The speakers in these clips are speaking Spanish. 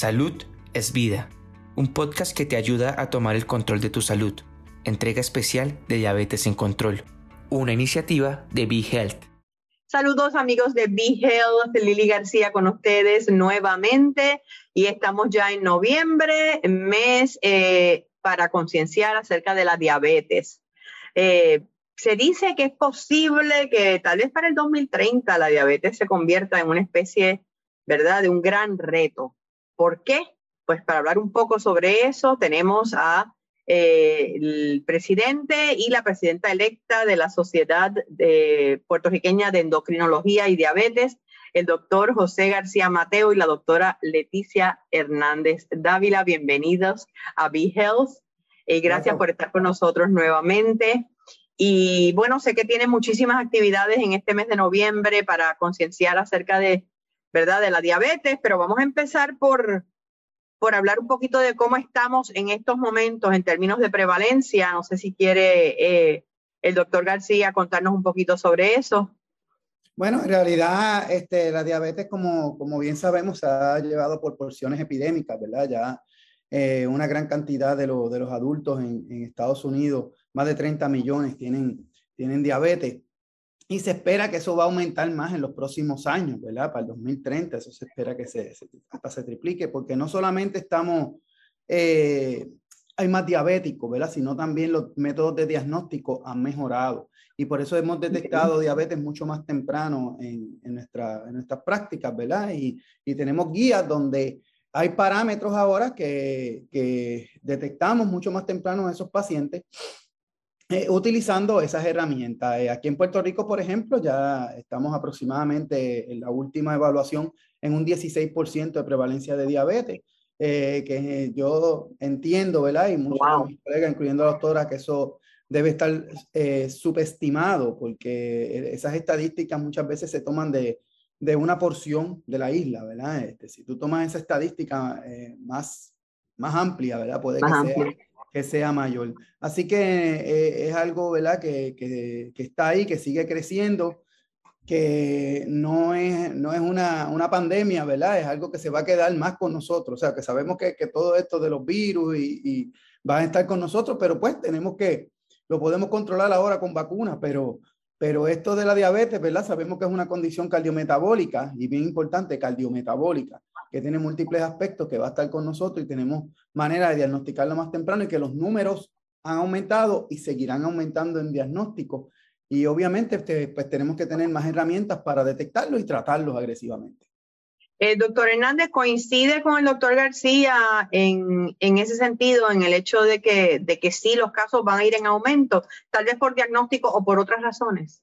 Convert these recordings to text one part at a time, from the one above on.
Salud es vida, un podcast que te ayuda a tomar el control de tu salud. Entrega especial de Diabetes en Control, una iniciativa de Be Health. Saludos amigos de Be Health, Lili García con ustedes nuevamente y estamos ya en noviembre, mes eh, para concienciar acerca de la diabetes. Eh, se dice que es posible que tal vez para el 2030 la diabetes se convierta en una especie, ¿verdad?, de un gran reto. ¿Por qué? Pues para hablar un poco sobre eso tenemos a eh, el presidente y la presidenta electa de la Sociedad de Puertorriqueña de Endocrinología y Diabetes, el doctor José García Mateo y la doctora Leticia Hernández Dávila. Bienvenidos a Be Health. y gracias por estar con nosotros nuevamente. Y bueno, sé que tiene muchísimas actividades en este mes de noviembre para concienciar acerca de ¿verdad? De la diabetes, pero vamos a empezar por, por hablar un poquito de cómo estamos en estos momentos en términos de prevalencia. No sé si quiere eh, el doctor García contarnos un poquito sobre eso. Bueno, en realidad este, la diabetes, como, como bien sabemos, se ha llevado por porciones epidémicas, ¿verdad? Ya eh, una gran cantidad de, de los adultos en, en, Estados Unidos, más de 30 millones, tienen, tienen diabetes. Y se espera que eso va a aumentar más en los próximos años, ¿verdad? Para el 2030, eso se espera que se, hasta se triplique, porque no solamente estamos, eh, hay más diabéticos, ¿verdad? Sino también los métodos de diagnóstico han mejorado. Y por eso hemos detectado diabetes mucho más temprano en, en, nuestra, en nuestras prácticas, ¿verdad? Y, y tenemos guías donde hay parámetros ahora que, que detectamos mucho más temprano en esos pacientes eh, utilizando esas herramientas. Eh, aquí en Puerto Rico, por ejemplo, ya estamos aproximadamente en la última evaluación en un 16% de prevalencia de diabetes, eh, que yo entiendo, ¿verdad? Y muchos de mis colegas, incluyendo la doctora, que eso debe estar subestimado, porque esas estadísticas muchas veces se toman de, de una porción de la isla, ¿verdad? Este, si tú tomas esa estadística más, más amplia, ¿verdad? Puede que sea que sea mayor. Así que eh, es algo, ¿verdad? Que, que, está ahí, que sigue creciendo, que no es, no es una, una, pandemia, ¿verdad? Es algo que se va a quedar más con nosotros. O sea, que sabemos que, que todo esto de los virus y, y a estar con nosotros, pero pues tenemos que, lo podemos controlar ahora con vacunas, pero, pero esto de la diabetes, ¿verdad? Sabemos que es una condición cardiometabólica y bien importante, cardiometabólica que tiene múltiples aspectos que va a estar con nosotros y tenemos manera de diagnosticarlo más temprano y que los números han aumentado y seguirán aumentando en diagnóstico. Y obviamente este, pues tenemos que tener más herramientas para detectarlo y tratarlos agresivamente. El doctor Hernández coincide con el doctor García en, en, ese sentido, en el hecho de que, de que sí los casos van a ir en aumento, tal vez por diagnóstico o por otras razones.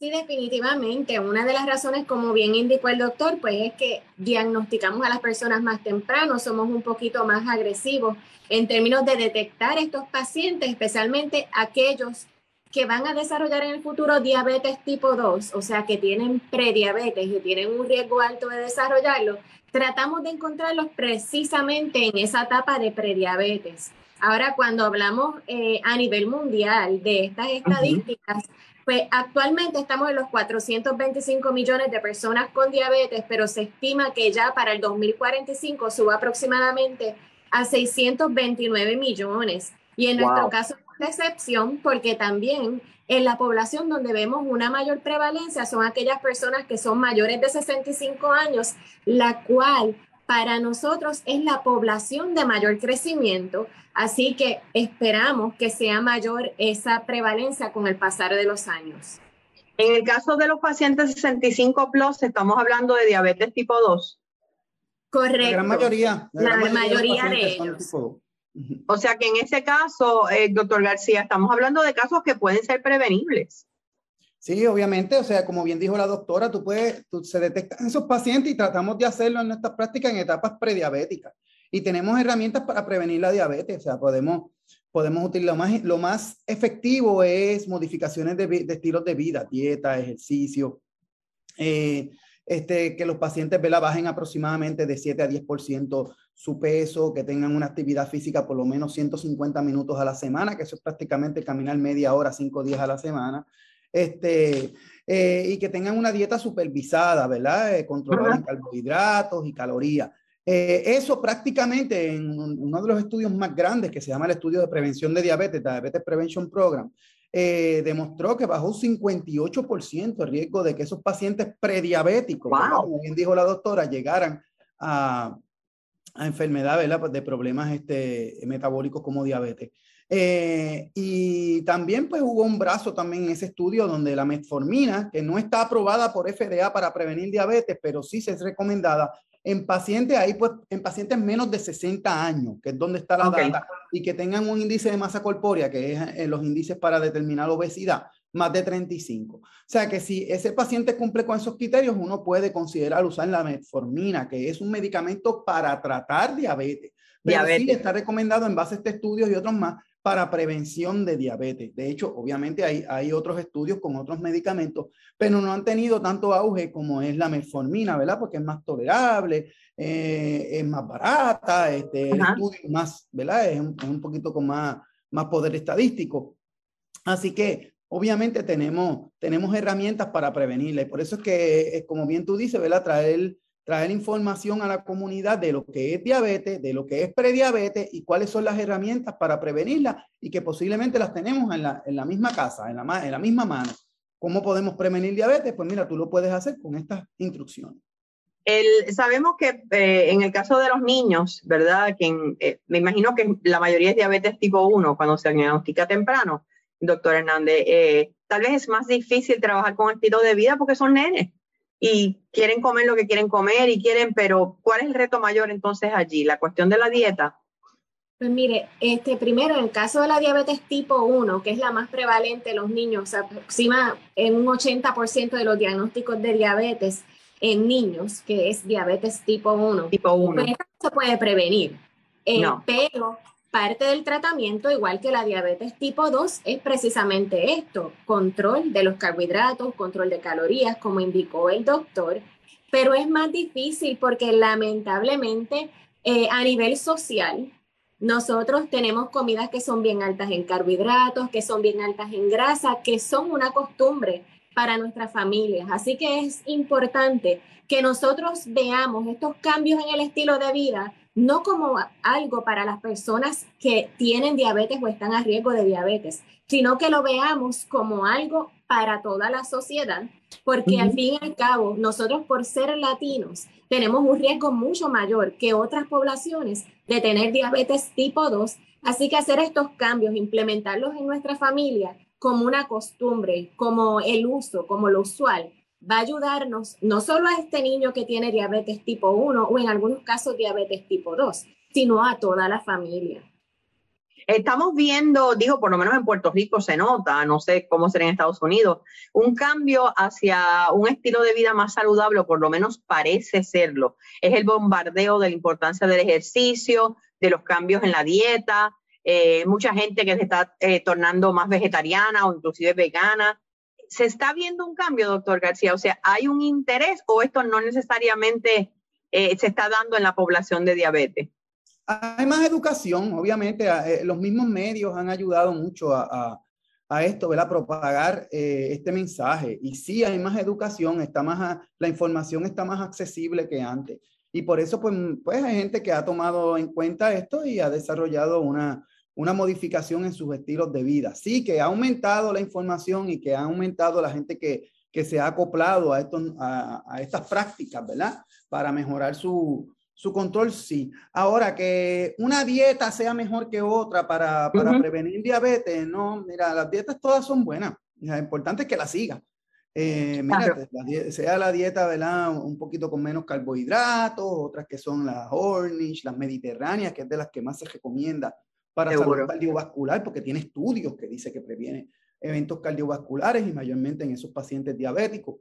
Sí, definitivamente. Una de las razones, como bien indicó el doctor, pues es que diagnosticamos a las personas más temprano, somos un poquito más agresivos en términos de detectar estos pacientes, especialmente aquellos que van a desarrollar en el futuro diabetes tipo 2, o sea, que tienen prediabetes y tienen un riesgo alto de desarrollarlo, tratamos de encontrarlos precisamente en esa etapa de prediabetes. Ahora, cuando hablamos eh, a nivel mundial de estas estadísticas, pues actualmente estamos en los 425 millones de personas con diabetes, pero se estima que ya para el 2045 suba aproximadamente a 629 millones. Y en nuestro caso excepción porque también en la población donde vemos una mayor prevalencia son aquellas personas que son mayores de 65 años, la cual para nosotros es la población de mayor crecimiento, así que esperamos que sea mayor esa prevalencia con el pasar de los años. En el caso de los pacientes 65 plus, estamos hablando de diabetes tipo 2. Correcto. La gran mayoría. La, mayoría, de, ellos. O sea que en ese caso, eh, doctor García, estamos hablando de casos que pueden ser prevenibles. Sí, obviamente, o sea, como bien dijo la doctora, tú puedes, tú, se detectan esos pacientes y tratamos de hacerlo en nuestras prácticas en etapas prediabéticas. Y tenemos herramientas para prevenir la diabetes, o sea, podemos, podemos utilizar lo más, lo más efectivo es modificaciones de, de estilos de vida, dieta, ejercicio, eh, este, que los pacientes ¿verdad? bajen aproximadamente de 7 a 10% su peso, que tengan una actividad física por lo menos 150 minutos a la semana, que eso es prácticamente caminar media hora, 5 días a la semana este, eh, y que tengan una dieta supervisada, ¿verdad? Eh, controlada en carbohidratos y calorías. Eh, eso prácticamente en uno de los estudios más grandes que se llama el estudio de prevención de diabetes, Diabetes Prevention Program, eh, demostró que bajó un 58% el riesgo de que esos pacientes prediabéticos, como bien dijo la doctora, llegaran a, a enfermedades de problemas este, metabólicos como diabetes. Eh, y también pues hubo un brazo también en ese estudio donde la metformina, que no está aprobada por FDA para prevenir diabetes, pero sí se es recomendada en pacientes ahí pues en pacientes menos de 60 años, que es donde está la data, y que tengan un índice de masa corpórea, que es eh, los índices para determinar obesidad, más de 35. O sea que si ese paciente cumple con esos criterios, uno puede considerar usar la metformina, que es un medicamento para tratar diabetes. Pero sí está recomendado en base a este estudio y otros más para prevención de diabetes. De hecho, obviamente hay, hay otros estudios con otros medicamentos, pero no han tenido tanto auge como es la metformina, ¿verdad? Porque es más tolerable, eh, es más barata, este, el estudio más, ¿verdad? Es un, un, poquito con más, más poder estadístico. Así que, obviamente, tenemos, tenemos herramientas para prevenirla y por eso es que, como bien tú dices, ¿verdad? Traer traer información a la comunidad de lo que es diabetes, de lo que es prediabetes y cuáles son las herramientas para prevenirla y que posiblemente las tenemos en la, en la misma casa, en la, en la misma mano. ¿Cómo podemos prevenir diabetes? Pues mira, tú lo puedes hacer con estas instrucciones. El, sabemos que eh, en el caso de los niños, ¿verdad? Que eh, me imagino que la mayoría es diabetes tipo 1 cuando se diagnostica temprano, doctor Hernández. Eh, tal vez es más difícil trabajar con estilo de vida porque son nenes y quieren comer lo que quieren comer y quieren, pero ¿cuál es el reto mayor entonces allí? La cuestión de la dieta. Pues mire, este, primero, en el caso de la diabetes tipo 1, que es la más prevalente en los niños, se aproxima en un 80% de los diagnósticos de diabetes en niños, que es diabetes tipo 1. Tipo 1. Pero pues se puede prevenir. Eh, no. Pero Parte del tratamiento, igual que la diabetes tipo 2, es precisamente esto, control de los carbohidratos, control de calorías, como indicó el doctor, pero es más difícil porque lamentablemente eh, a nivel social, nosotros tenemos comidas que son bien altas en carbohidratos, que son bien altas en grasa, que son una costumbre para nuestras familias. Así que es importante que nosotros veamos estos cambios en el estilo de vida no como algo para las personas que tienen diabetes o están a riesgo de diabetes, sino que lo veamos como algo para toda la sociedad, porque al fin y al cabo, nosotros por ser latinos tenemos un riesgo mucho mayor que otras poblaciones de tener diabetes tipo 2, así que hacer estos cambios, implementarlos en nuestra familia como una costumbre, como el uso, como lo usual, va a ayudarnos no solo a este niño que tiene diabetes tipo 1 o en algunos casos diabetes tipo 2, sino a toda la familia. Estamos viendo, digo, por lo menos en Puerto Rico se nota, no sé cómo será en Estados Unidos, un cambio hacia un estilo de vida más saludable, o por lo menos parece serlo. Es el bombardeo de la importancia del ejercicio, de los cambios en la dieta, eh, mucha gente que se está eh, tornando más vegetariana o inclusive vegana. ¿Se está viendo un cambio, doctor García? O sea, ¿hay un interés o esto no necesariamente eh, se está dando en la población de diabetes? Hay más educación, obviamente, eh, los mismos medios han ayudado mucho a, a, esto, ¿verdad? Propagar eh, este mensaje. Y sí, hay más educación, está más, la información está más accesible que antes. Y por eso, pues, pues hay gente que ha tomado en cuenta esto y ha desarrollado una, una modificación en sus estilos de vida. Sí, que ha aumentado la información y que ha aumentado la gente que, que se ha acoplado a, estos, a, estas prácticas, ¿verdad? Para mejorar su, su, control, sí. Ahora, que una dieta sea mejor que otra para, para prevenir diabetes, no, mira, las dietas todas son buenas. Lo importante es que la siga. Eh, mira, sea la dieta, ¿verdad? Un poquito con menos carbohidratos, otras que son las Ornish, las mediterráneas, que es de las que más se recomienda para salud cardiovascular, porque tiene estudios que dice que previene eventos cardiovasculares y mayormente en esos pacientes diabéticos.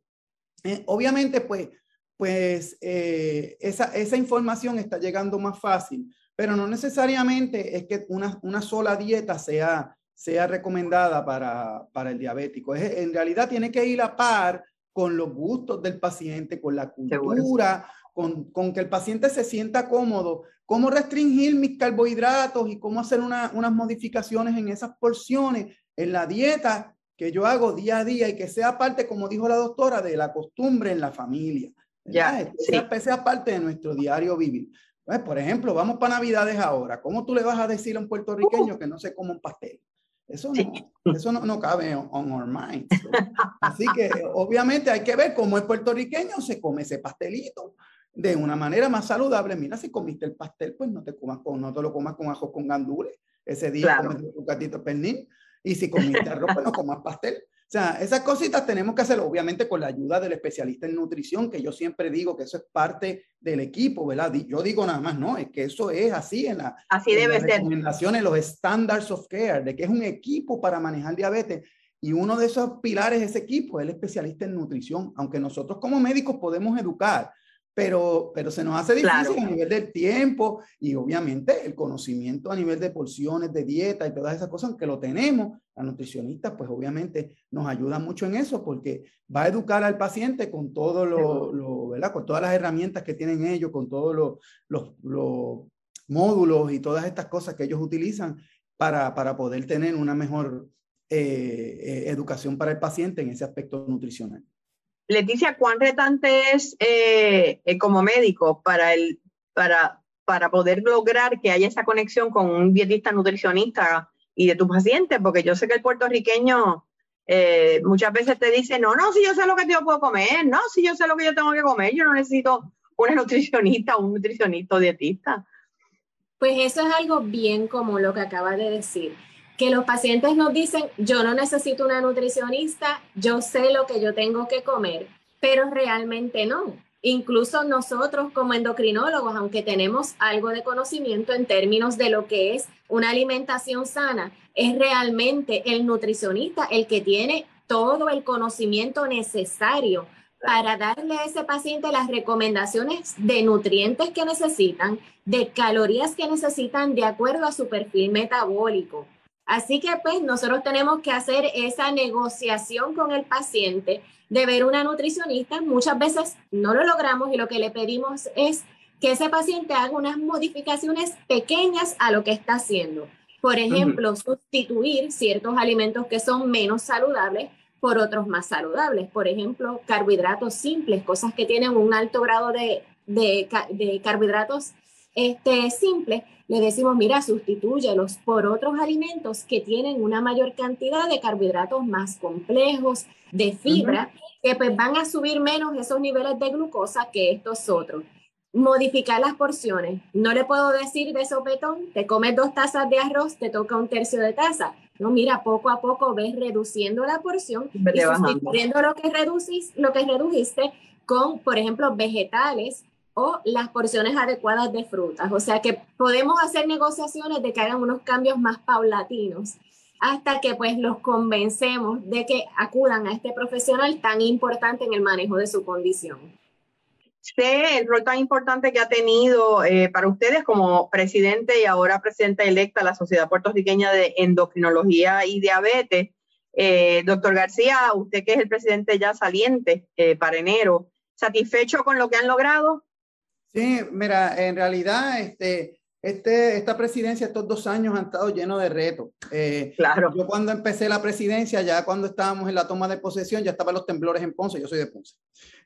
Eh, obviamente, pues, pues eh, esa, esa información está llegando más fácil, pero no necesariamente es que una, una sola dieta sea, sea recomendada para, para el diabético. Es, en realidad tiene que ir a par con los gustos del paciente, con la cultura, con, con, que el paciente se sienta cómodo, cómo restringir mis carbohidratos y cómo hacer una, unas modificaciones en esas porciones, en la dieta que yo hago día a día y que sea parte, como dijo la doctora, de la costumbre en la familia. Ya, sea, sea parte de nuestro diario vivir. Pues, por ejemplo, vamos para Navidades ahora. ¿Cómo tú le vas a decir a un puertorriqueño que no se come un pastel? Eso no, eso no, no cabe on, our minds. Así que obviamente hay que ver cómo el puertorriqueño se come ese pastelito de una manera más saludable. Mira, si comiste el pastel, pues no te comas con, no te lo comas con ajo con gandules. Ese día comes un gatito pernil. Y si comiste arroz, pues no comas pastel. O sea, esas cositas tenemos que hacerlo, obviamente, con la ayuda del especialista en nutrición, que yo siempre digo que eso es parte del equipo, ¿verdad? Yo digo nada más, no, es que eso es así en, la, así debe las ser. recomendaciones, los standards of care, de que es un equipo para manejar diabetes. Y uno de esos pilares de ese equipo es el especialista en nutrición, aunque nosotros como médicos podemos educar, pero, pero se nos hace difícil a nivel del tiempo y obviamente el conocimiento a nivel de porciones, de dieta y todas esas cosas, aunque lo tenemos, la nutricionista pues obviamente nos ayuda mucho en eso porque va a educar al paciente con todo lo, lo ¿verdad? Con todas las herramientas que tienen ellos, con todos los, los, los módulos y todas estas cosas que ellos utilizan para, para poder tener una mejor eh, eh, educación para el paciente en ese aspecto nutricional. Leticia, ¿cuán retante es eh, eh, como médico para, el, para, para poder lograr que haya esa conexión con un dietista nutricionista y de tu paciente? Porque yo sé que el puertorriqueño eh, muchas veces te dice, no, no, si yo sé lo que yo puedo comer, no, si yo sé lo que yo tengo que comer, yo no necesito una nutricionista o un nutricionista o dietista. Pues eso es algo bien como lo que acaba de decir que los pacientes nos dicen, yo no necesito una nutricionista, yo sé lo que yo tengo que comer, pero realmente no. Incluso nosotros como endocrinólogos, aunque tenemos algo de conocimiento en términos de lo que es una alimentación sana, es realmente el nutricionista el que tiene todo el conocimiento necesario para darle a ese paciente las recomendaciones de nutrientes que necesitan, de calorías que necesitan de acuerdo a su perfil metabólico. Así que pues nosotros tenemos que hacer esa negociación con el paciente de ver una nutricionista. Muchas veces no lo logramos y lo que le pedimos es que ese paciente haga unas modificaciones pequeñas a lo que está haciendo. Por ejemplo, sustituir ciertos alimentos que son menos saludables por otros más saludables. Por ejemplo, carbohidratos simples, cosas que tienen un alto grado de, de carbohidratos este, simples le decimos, mira, sustitúyelos por otros alimentos que tienen una mayor cantidad de carbohidratos más complejos, de fibra, que pues van a subir menos esos niveles de glucosa que estos otros. Modificar las porciones. No le puedo decir de sopetón, te comes dos tazas de arroz, te toca un tercio de taza. No, mira, poco a poco ves reduciendo la porción y sustituyendo lo que, reducís, lo que redujiste con, por ejemplo, vegetales o las porciones adecuadas de frutas. O sea que podemos hacer negociaciones de que hagan unos cambios más paulatinos hasta que pues los convencemos de que acudan a este profesional tan importante en el manejo de su condición. Sé el rol tan importante que ha tenido eh, para ustedes como presidente y ahora presidenta electa de la Sociedad Puertorriqueña de Endocrinología y Diabetes. Eh, doctor García, usted que es el presidente ya saliente eh, para enero, ¿satisfecho con lo que han logrado? Sí, mira, en realidad, este, este, esta presidencia, estos dos años han estado llenos de retos. Eh, claro. Yo cuando empecé la presidencia, ya cuando estábamos en la toma de posesión, ya estaban los temblores en Ponce, yo soy de Ponce.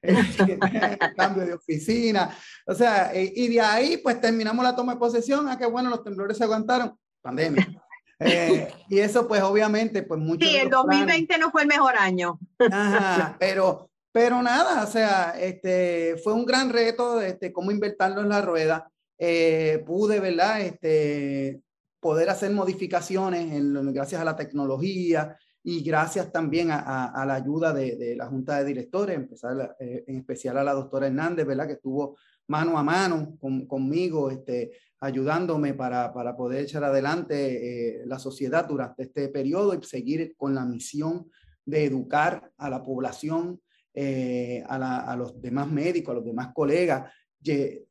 cambio de oficina. O sea, eh, y de ahí pues terminamos la toma de posesión, a ah, que bueno, los temblores se aguantaron, pandemia. Eh, y eso pues obviamente pues mucho... Sí, el 2020 no fue el mejor año. Ajá, pero pero nada, o sea, este, fue un gran reto este, cómo invertirlo en la rueda. Eh, pude, ¿verdad? Este, poder hacer modificaciones en, gracias a la tecnología y gracias también a, a, la ayuda de, de, la Junta de Directores, empezar, eh, en especial a la doctora Hernández, ¿verdad? Que estuvo mano a mano con, conmigo, este, ayudándome para, para, poder echar adelante eh, la sociedad durante este periodo y seguir con la misión de educar a la población eh, a, los demás médicos, a los demás colegas,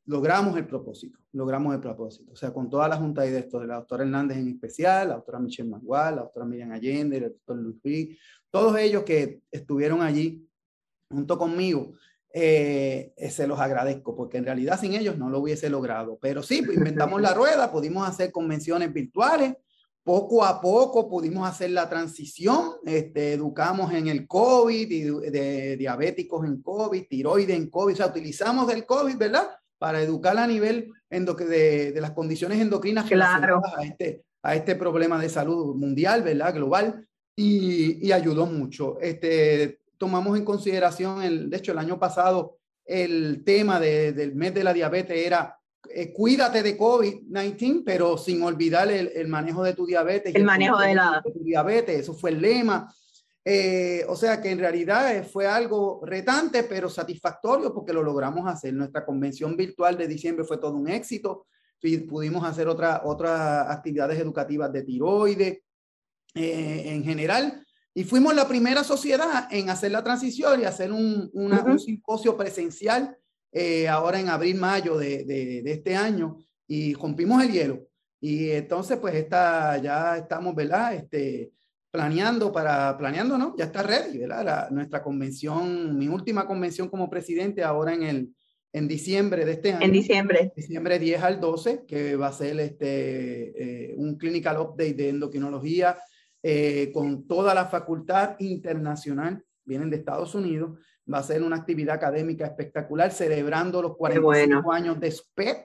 logramos el propósito, logramos el propósito. O sea, con toda la junta de esto, de la doctora Hernández en especial, la doctora Michelle Mangual, la doctora Miriam Allende, el doctor Luis todos ellos que estuvieron allí junto conmigo, eh, se los agradezco, porque en realidad sin ellos no lo hubiese logrado. Pero sí, inventamos la rueda, pudimos hacer convenciones virtuales, poco a poco pudimos hacer la transición, este, educamos en el COVID, de, diabéticos en COVID, tiroides en COVID, o sea, utilizamos el COVID, ¿verdad? Para educar a nivel de, de, las condiciones endocrinas claro. a este, a este problema de salud mundial, ¿verdad? Global, y, y ayudó mucho. Este, tomamos en consideración, el, de hecho, el año pasado, el tema de, del mes de la diabetes era eh, cuídate de COVID-19, pero sin olvidar el, el, manejo de tu diabetes. El, manejo de la de tu diabetes, eso fue el lema. Eh, o sea que en realidad eh, fue algo retante, pero satisfactorio porque lo logramos hacer. Nuestra convención virtual de diciembre fue todo un éxito. Pudimos hacer otra, otras actividades educativas de tiroides eh, en general. Y fuimos la primera sociedad en hacer la transición y hacer un, una, uh -huh. un simposio presencial eh, ahora en abril, mayo de, de, de, este año y rompimos el hielo. Y entonces, pues, esta, ya estamos, ¿verdad? Este, planeando para, planeando, ¿no? Ya está ready, ¿verdad? La, nuestra convención, mi última convención como presidente ahora en el, en diciembre de este año. En diciembre. Diciembre 10 al 12, que va a ser este, eh, un clinical update de endocrinología eh, con toda la facultad internacional, vienen de Estados Unidos, va a ser una actividad académica espectacular, celebrando los 45 bueno. años de SPED.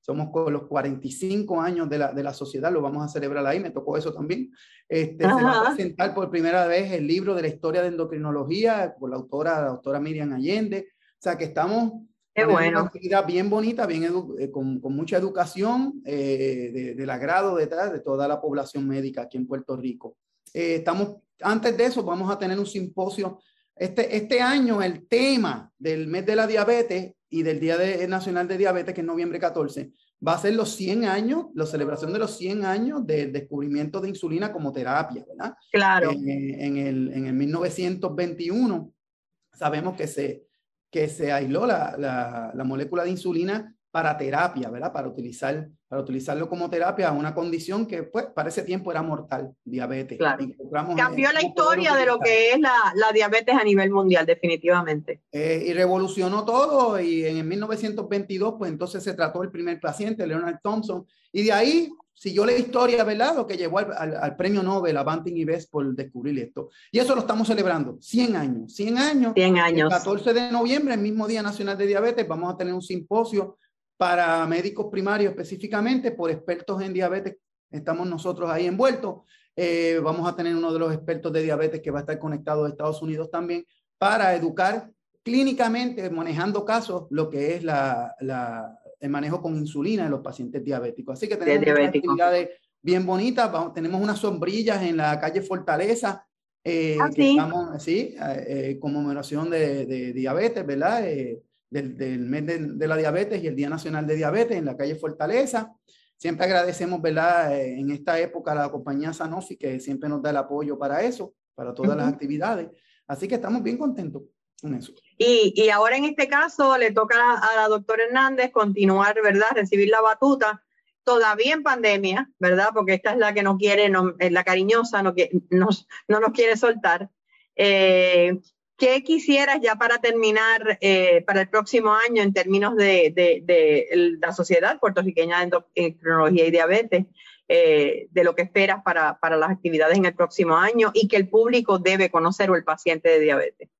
Somos con los 45 años de la, de la sociedad, lo vamos a celebrar ahí, me tocó eso también. Este, se va a presentar por primera vez el libro de la historia de endocrinología por la autora, la doctora Miriam Allende. O sea que estamos Qué bueno. Una actividad bien bonita, bien eh, con, con, mucha educación eh, de, del agrado detrás de toda la población médica aquí en Puerto Rico. Eh, estamos, antes de eso, vamos a tener un simposio. Este, este año el tema del mes de la diabetes y del Día de, Nacional de Diabetes, que es noviembre 14, va a ser los 100 años, la celebración de los 100 años del descubrimiento de insulina como terapia, ¿verdad? Claro. En, en, el, en el 1921 sabemos que se, que se aisló la, la, la, molécula de insulina para terapia, ¿verdad? Para, utilizar, para utilizarlo como terapia a una condición que pues, para ese tiempo era mortal, diabetes. Claro. Cambió la historia de lo que es la, la, diabetes a nivel mundial, definitivamente. Eh, y revolucionó todo y en 1922 pues entonces se trató el primer paciente, Leonard Thompson, y de ahí siguió la historia, ¿verdad? Lo que llevó al, al, al, premio Nobel a Banting y Best por descubrir esto. Y eso lo estamos celebrando, 100 años, 100 años. 100 años. El 14 de noviembre, el mismo Día Nacional de Diabetes, vamos a tener un simposio para médicos primarios específicamente, por expertos en diabetes, estamos nosotros ahí envueltos. Eh, vamos a tener uno de los expertos de diabetes que va a estar conectado a Estados Unidos también para educar clínicamente, manejando casos, lo que es la, la, el manejo con insulina en los pacientes diabéticos. Así que tenemos unas actividades bien bonitas. Vamos, tenemos unas sombrillas en la calle Fortaleza. Eh, ¿Ah, que sí? estamos, sí, eh, conmemoración de, de, diabetes, ¿verdad? Del, del, mes de, de, la diabetes y el Día Nacional de Diabetes en la calle Fortaleza. Siempre agradecemos, ¿verdad? En esta época a la compañía Sanofi que siempre nos da el apoyo para eso, para todas uh -huh. las actividades. Así que estamos bien contentos con eso. Y, y ahora en este caso le toca a la doctora Hernández continuar, ¿verdad? Recibir la batuta todavía en pandemia, ¿verdad? Porque esta es la que no quiere, no, es la cariñosa, no, que, nos, no nos quiere soltar. Eh, ¿Qué quisieras ya para terminar eh, para el próximo año en términos de, de, de, la Sociedad Puertorriqueña de Endocrinología y Diabetes, eh, de lo que esperas para, para las actividades en el próximo año y que el público debe conocer o el paciente de diabetes?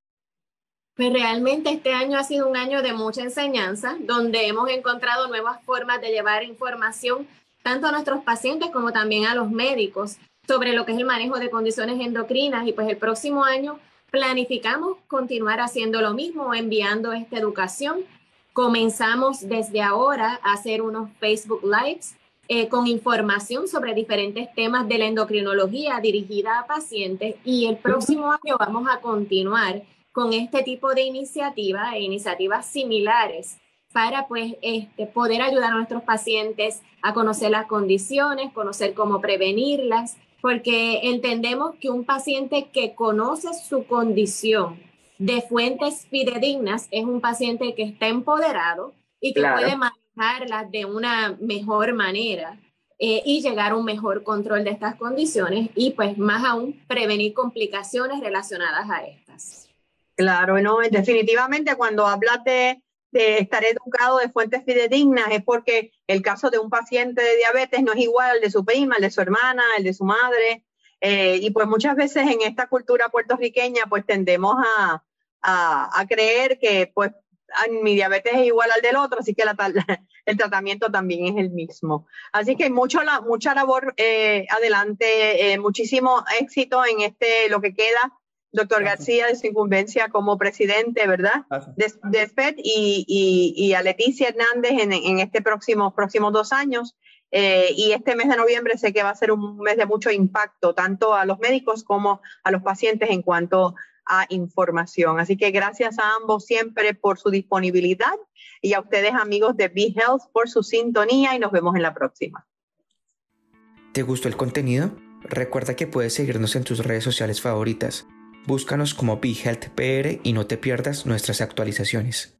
Pues realmente este año ha sido un año de mucha enseñanza, donde hemos encontrado nuevas formas de llevar información tanto a nuestros pacientes como también a los médicos sobre lo que es el manejo de condiciones endocrinas y pues el próximo año planificamos continuar haciendo lo mismo, enviando esta educación. Comenzamos desde ahora a hacer unos Facebook Lives eh, con información sobre diferentes temas de la endocrinología dirigida a pacientes y el próximo año vamos a continuar con este tipo de iniciativas e iniciativas similares para pues este, poder ayudar a nuestros pacientes a conocer las condiciones, conocer cómo prevenirlas porque entendemos que un paciente que conoce su condición de fuentes fidedignas es un paciente que está empoderado y que claro. puede manejarlas de una mejor manera eh, y llegar a un mejor control de estas condiciones y pues más aún prevenir complicaciones relacionadas a estas. Claro, no, definitivamente cuando hablas de de estar educado de fuentes fidedignas es porque el caso de un paciente de diabetes no es igual al de su prima, el de su hermana, el de su madre. Eh, y pues muchas veces en esta cultura puertorriqueña pues tendemos a, a, a, creer que pues mi diabetes es igual al del otro, así que el tratamiento también es el mismo. Así que mucho la, mucha labor eh, adelante, eh, muchísimo éxito en este, lo que queda, doctor García, de su incumbencia como presidente, ¿verdad? De, de FED y, y, a Leticia Hernández en, en este próximo, próximos dos años. Eh, y este mes de noviembre sé que va a ser un mes de mucho impacto, tanto a los médicos como a los pacientes en cuanto a información. Así que gracias a ambos siempre por su disponibilidad y a ustedes amigos de Be Health por su sintonía y nos vemos en la próxima. ¿Te gustó el contenido? Recuerda que puedes seguirnos en tus redes sociales favoritas. Búscanos como Be Health PR y no te pierdas nuestras actualizaciones.